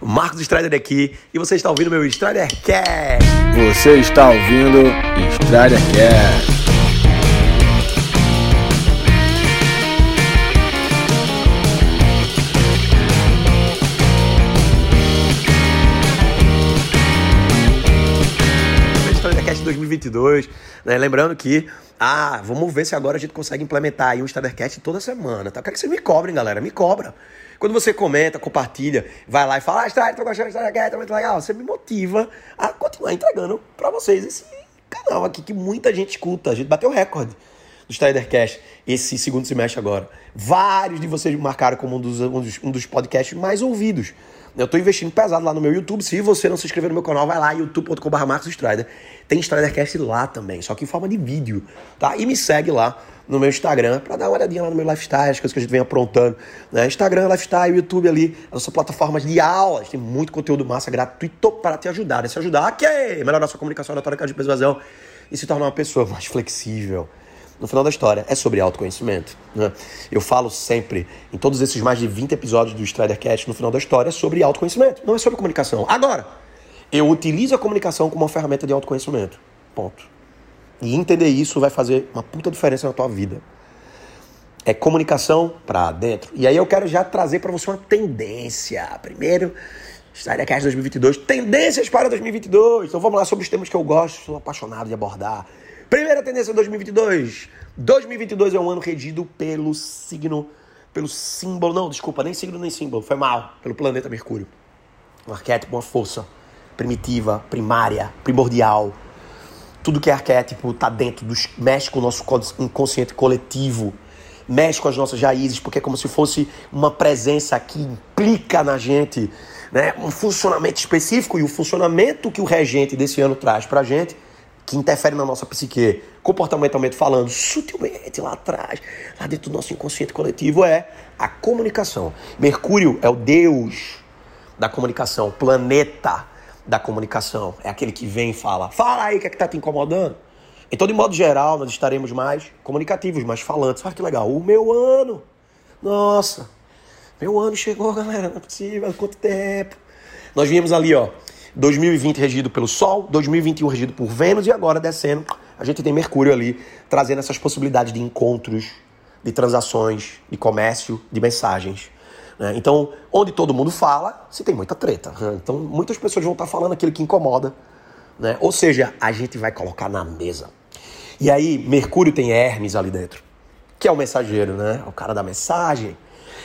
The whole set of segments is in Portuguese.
Marcos Strider aqui e você está ouvindo meu Strider Cast. Você está ouvindo Strider Cast. Strider Cast 2022, né? Lembrando que ah, vamos ver se agora a gente consegue implementar aí um Stridercast toda semana, tá? Eu quero que vocês me cobrem, galera, me cobra. Quando você comenta, compartilha, vai lá e fala, ah, Strider, tô gostando do Stridercast, tá muito legal, você me motiva a continuar entregando pra vocês esse canal aqui que muita gente escuta. A gente bateu recorde do Stridercast esse segundo semestre agora. Vários de vocês me marcaram como um dos, um dos, um dos podcasts mais ouvidos. Eu estou investindo pesado lá no meu YouTube. Se você não se inscreveu no meu canal, vai lá, youtube.com.br Marcos Strider. Tem Stridercast lá também, só que em forma de vídeo, tá? E me segue lá no meu Instagram para dar uma olhadinha lá no meu lifestyle, as coisas que a gente vem aprontando. Né? Instagram, lifestyle, YouTube ali, as nossas plataformas de aulas. Tem muito conteúdo massa gratuito para te ajudar. E se ajudar, quê? Melhorar a sua comunicação, oratória, de persuasão e se tornar uma pessoa mais flexível no final da história, é sobre autoconhecimento. Né? Eu falo sempre, em todos esses mais de 20 episódios do Stridercast, no final da história, é sobre autoconhecimento, não é sobre comunicação. Agora, eu utilizo a comunicação como uma ferramenta de autoconhecimento. Ponto. E entender isso vai fazer uma puta diferença na tua vida. É comunicação para dentro. E aí eu quero já trazer para você uma tendência. Primeiro, Stridercast 2022, tendências para 2022. Então vamos lá sobre os temas que eu gosto, sou apaixonado de abordar. Primeira tendência 2022. 2022 é um ano regido pelo signo, pelo símbolo, não, desculpa, nem signo nem símbolo, foi mal, pelo planeta Mercúrio. Um arquétipo, uma força primitiva, primária, primordial. Tudo que é arquétipo está dentro dos mexe com o nosso inconsciente coletivo, mexe com as nossas raízes, porque é como se fosse uma presença que implica na gente, né, um funcionamento específico e o funcionamento que o regente desse ano traz para a gente que interfere na nossa psique, comportamentalmente falando, sutilmente lá atrás, lá dentro do nosso inconsciente coletivo, é a comunicação. Mercúrio é o deus da comunicação, planeta da comunicação. É aquele que vem e fala: fala aí o que é que tá te incomodando. Então, de modo geral, nós estaremos mais comunicativos, mais falantes. Olha que legal. O meu ano. Nossa, meu ano chegou, galera. Não é possível. Quanto tempo. Nós vimos ali, ó. 2020 regido pelo Sol, 2021 regido por Vênus e agora descendo, a gente tem Mercúrio ali trazendo essas possibilidades de encontros, de transações, de comércio, de mensagens. Né? Então, onde todo mundo fala, se tem muita treta. Né? Então, muitas pessoas vão estar falando aquilo que incomoda. Né? Ou seja, a gente vai colocar na mesa. E aí, Mercúrio tem Hermes ali dentro, que é o mensageiro, né? O cara da mensagem.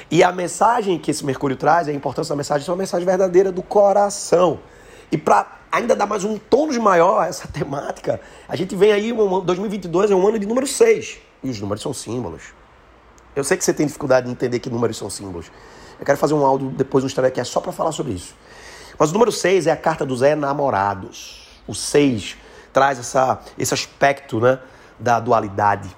E a mensagem que esse Mercúrio traz, a importância da mensagem, é uma mensagem verdadeira do coração. E para ainda dar mais um tônus maior a essa temática, a gente vem aí, um, 2022 é um ano de número 6. E os números são símbolos. Eu sei que você tem dificuldade de entender que números são símbolos. Eu quero fazer um áudio depois no História que é só para falar sobre isso. Mas o número 6 é a carta dos enamorados. O 6 traz essa, esse aspecto né, da dualidade.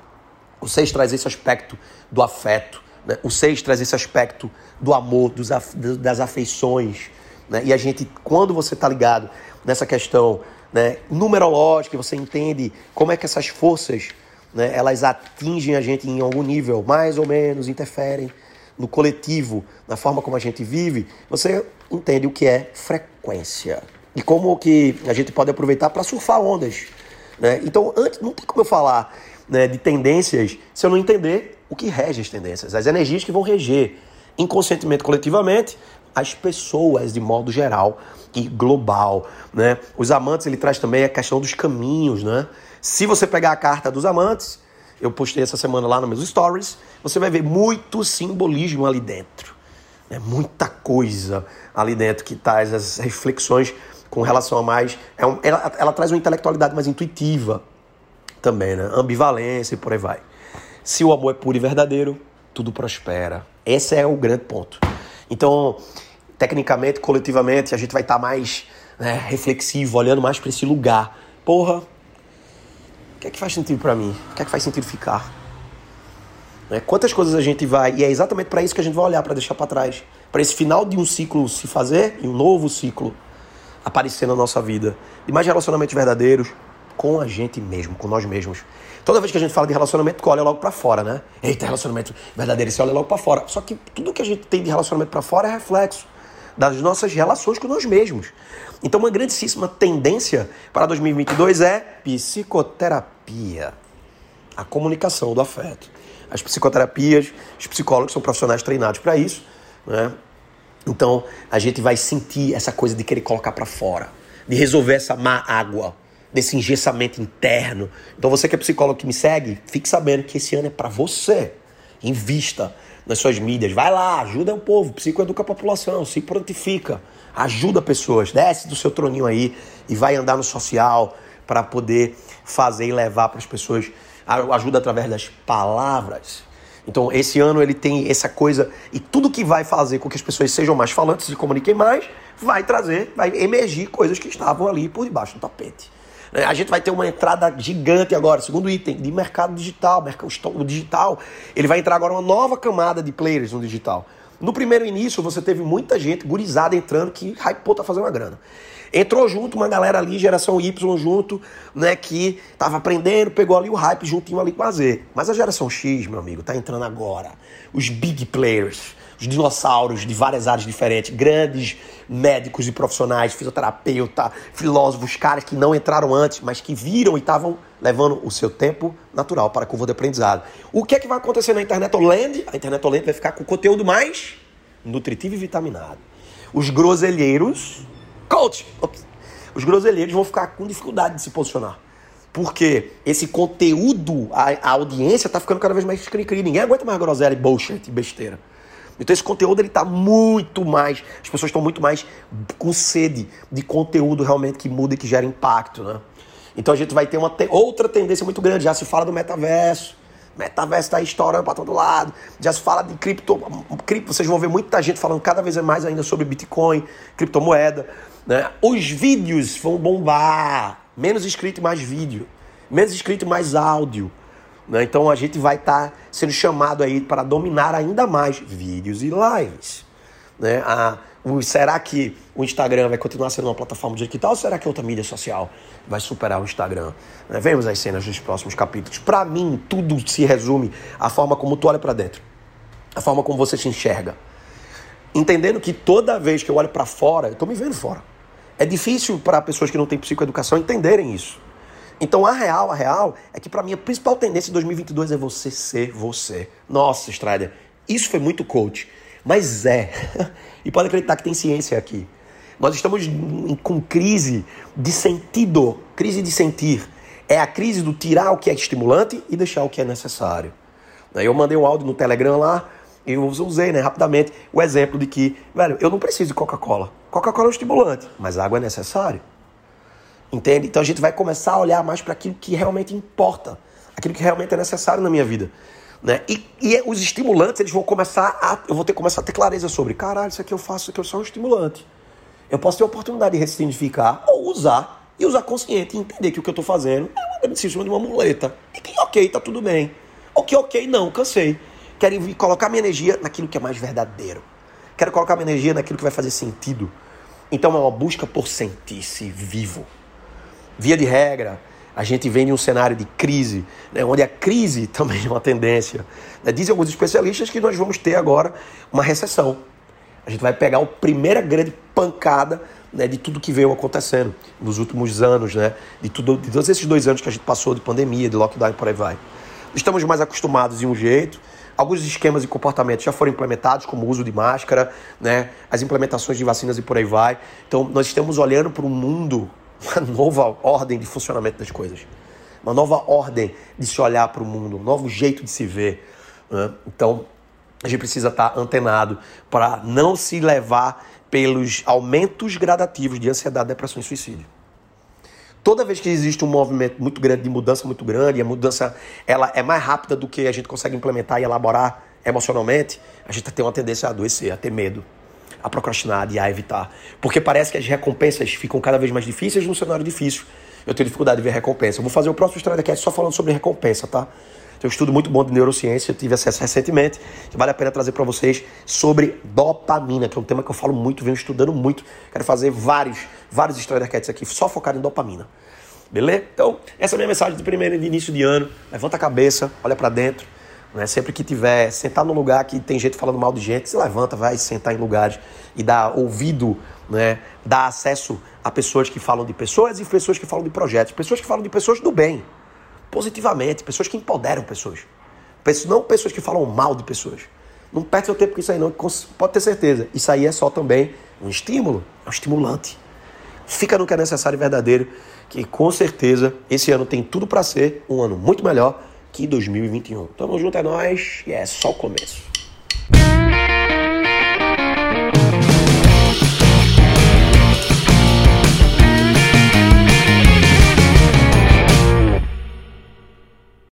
O 6 traz esse aspecto do afeto. Né? O 6 traz esse aspecto do amor, dos, das afeições, né? E a gente, quando você está ligado nessa questão né, numerológica, você entende como é que essas forças né, elas atingem a gente em algum nível, mais ou menos, interferem no coletivo, na forma como a gente vive, você entende o que é frequência. E como que a gente pode aproveitar para surfar ondas. Né? Então, antes, não tem como eu falar né, de tendências se eu não entender o que rege as tendências, as energias que vão reger inconscientemente, coletivamente, as pessoas de modo geral e global, né? Os amantes ele traz também a questão dos caminhos, né? Se você pegar a carta dos amantes, eu postei essa semana lá nos meus stories, você vai ver muito simbolismo ali dentro. É muita coisa ali dentro que traz as reflexões com relação a mais. É um, ela, ela traz uma intelectualidade mais intuitiva também, né? Ambivalência e por aí vai. Se o amor é puro e verdadeiro, tudo prospera. Esse é o grande ponto. Então, tecnicamente, coletivamente, a gente vai estar tá mais né, reflexivo, olhando mais para esse lugar. Porra, o que é que faz sentido para mim? O que é que faz sentido ficar? Né? Quantas coisas a gente vai. E é exatamente para isso que a gente vai olhar, para deixar para trás. Para esse final de um ciclo se fazer e um novo ciclo aparecer na nossa vida. E mais relacionamentos verdadeiros com a gente mesmo, com nós mesmos. Toda vez que a gente fala de relacionamento, olha logo para fora, né? Eita, relacionamento verdadeiro, você olha logo para fora. Só que tudo que a gente tem de relacionamento para fora é reflexo das nossas relações com nós mesmos. Então, uma grandíssima tendência para 2022 é psicoterapia a comunicação do afeto. As psicoterapias, os psicólogos são profissionais treinados para isso, né? Então, a gente vai sentir essa coisa de querer colocar para fora, de resolver essa má água, desse engessamento interno. Então, você que é psicólogo que me segue, fique sabendo que esse ano é para você. Invista nas suas mídias. Vai lá, ajuda o povo, psicoeduca a população, se prontifica, ajuda pessoas, desce do seu troninho aí e vai andar no social para poder fazer e levar para as pessoas ajuda através das palavras. Então, esse ano ele tem essa coisa e tudo que vai fazer com que as pessoas sejam mais falantes e comuniquem mais, vai trazer, vai emergir coisas que estavam ali por debaixo do tapete. É, a gente vai ter uma entrada gigante agora, segundo item, de mercado digital. O digital, ele vai entrar agora uma nova camada de players no digital. No primeiro início, você teve muita gente gurizada entrando que hypou tá fazendo uma grana. Entrou junto uma galera ali, geração Y junto, né, que tava aprendendo, pegou ali o hype juntinho ali com a Z. Mas a geração X, meu amigo, tá entrando agora. Os big players, os dinossauros de várias áreas diferentes, grandes médicos e profissionais, fisioterapeuta, filósofos, caras que não entraram antes, mas que viram e estavam levando o seu tempo natural para a curva de aprendizado. O que é que vai acontecer na Internet Land? A Internet Land vai ficar com conteúdo mais nutritivo e vitaminado. Os groselheiros, coach, os groselheiros vão ficar com dificuldade de se posicionar. Porque esse conteúdo, a, a audiência está ficando cada vez mais cri-cri. Ninguém aguenta mais groselha e bullshit e besteira. Então esse conteúdo ele está muito mais, as pessoas estão muito mais com sede de conteúdo realmente que muda e que gera impacto, né? Então a gente vai ter uma te outra tendência muito grande. Já se fala do metaverso. Metaverso está estourando para todo lado. Já se fala de cripto, cripto. Vocês vão ver muita gente falando cada vez mais ainda sobre Bitcoin, criptomoeda. Né? Os vídeos vão bombar. Menos escrito mais vídeo. Menos escrito mais áudio. Né? Então a gente vai estar tá sendo chamado aí para dominar ainda mais vídeos e lives. Né? A, o, será que o Instagram vai continuar sendo uma plataforma digital ou será que outra mídia social vai superar o Instagram? Né? Vemos as cenas dos próximos capítulos. Para mim, tudo se resume à forma como tu olha para dentro, a forma como você se enxerga. Entendendo que toda vez que eu olho para fora, eu estou me vendo fora. É difícil para pessoas que não têm psicoeducação entenderem isso. Então a real, a real é que para mim a principal tendência em 2022 é você ser você. Nossa, Strider, isso foi muito coach, mas é. e pode acreditar que tem ciência aqui. Nós estamos com crise de sentido, crise de sentir. É a crise do tirar o que é estimulante e deixar o que é necessário. Eu mandei um áudio no Telegram lá e eu usei né, rapidamente o exemplo de que, velho, eu não preciso de Coca-Cola. Coca-Cola é um estimulante, mas água é necessário. Entende? Então a gente vai começar a olhar mais para aquilo que realmente importa, aquilo que realmente é necessário na minha vida. Né? E, e, os estimulantes, eles vão começar a. Eu vou ter começar a ter clareza sobre, caralho, isso aqui eu faço, isso aqui eu sou um estimulante. Eu posso ter a oportunidade de ressignificar ou usar, e usar consciente, e entender que o que eu estou fazendo é um exercício de uma muleta. E que ok, tá tudo bem. Ou que ok, não, cansei. Quero colocar minha energia naquilo que é mais verdadeiro. Quero colocar minha energia naquilo que vai fazer sentido. Então é uma busca por sentir-se vivo. Via de regra, a gente vem em um cenário de crise, né, onde a crise também é uma tendência. Né, dizem alguns especialistas que nós vamos ter agora uma recessão. A gente vai pegar a primeira grande pancada né, de tudo que veio acontecendo nos últimos anos, né, de, tudo, de todos esses dois anos que a gente passou de pandemia, de lockdown e por aí vai. Estamos mais acostumados em um jeito, alguns esquemas e comportamentos já foram implementados, como o uso de máscara, né, as implementações de vacinas e por aí vai. Então, nós estamos olhando para um mundo uma nova ordem de funcionamento das coisas, uma nova ordem de se olhar para o mundo, um novo jeito de se ver. Né? Então, a gente precisa estar antenado para não se levar pelos aumentos gradativos de ansiedade, depressão e suicídio. Toda vez que existe um movimento muito grande de mudança muito grande, a mudança ela é mais rápida do que a gente consegue implementar e elaborar emocionalmente, a gente tem uma tendência a adoecer, a ter medo a procrastinar e a evitar. Porque parece que as recompensas ficam cada vez mais difíceis num cenário difícil. Eu tenho dificuldade de ver recompensa. Eu vou fazer o próximo Stradacast só falando sobre recompensa, tá? Tem um estudo muito bom de neurociência, eu tive acesso recentemente, que vale a pena trazer para vocês sobre dopamina, que é um tema que eu falo muito, venho estudando muito. Quero fazer vários, vários Stradacats aqui, só focado em dopamina. Beleza? Então, essa é a minha mensagem de primeiro de início de ano. Levanta a cabeça, olha para dentro, Né? Sempre que tiver, sentar num lugar que tem gente falando mal de gente, se levanta, vai sentar em lugares e dá ouvido, né? dá acesso a pessoas que falam de pessoas e pessoas que falam de projetos, pessoas que falam de pessoas do bem, positivamente, pessoas que empoderam pessoas. Não pessoas que falam mal de pessoas. Não perde seu tempo com isso aí, não. Pode ter certeza. Isso aí é só também um estímulo, é um estimulante. Fica no que é necessário e verdadeiro, que com certeza esse ano tem tudo para ser um ano muito melhor que 2021. Tamo junto, é nóis e é só o começo.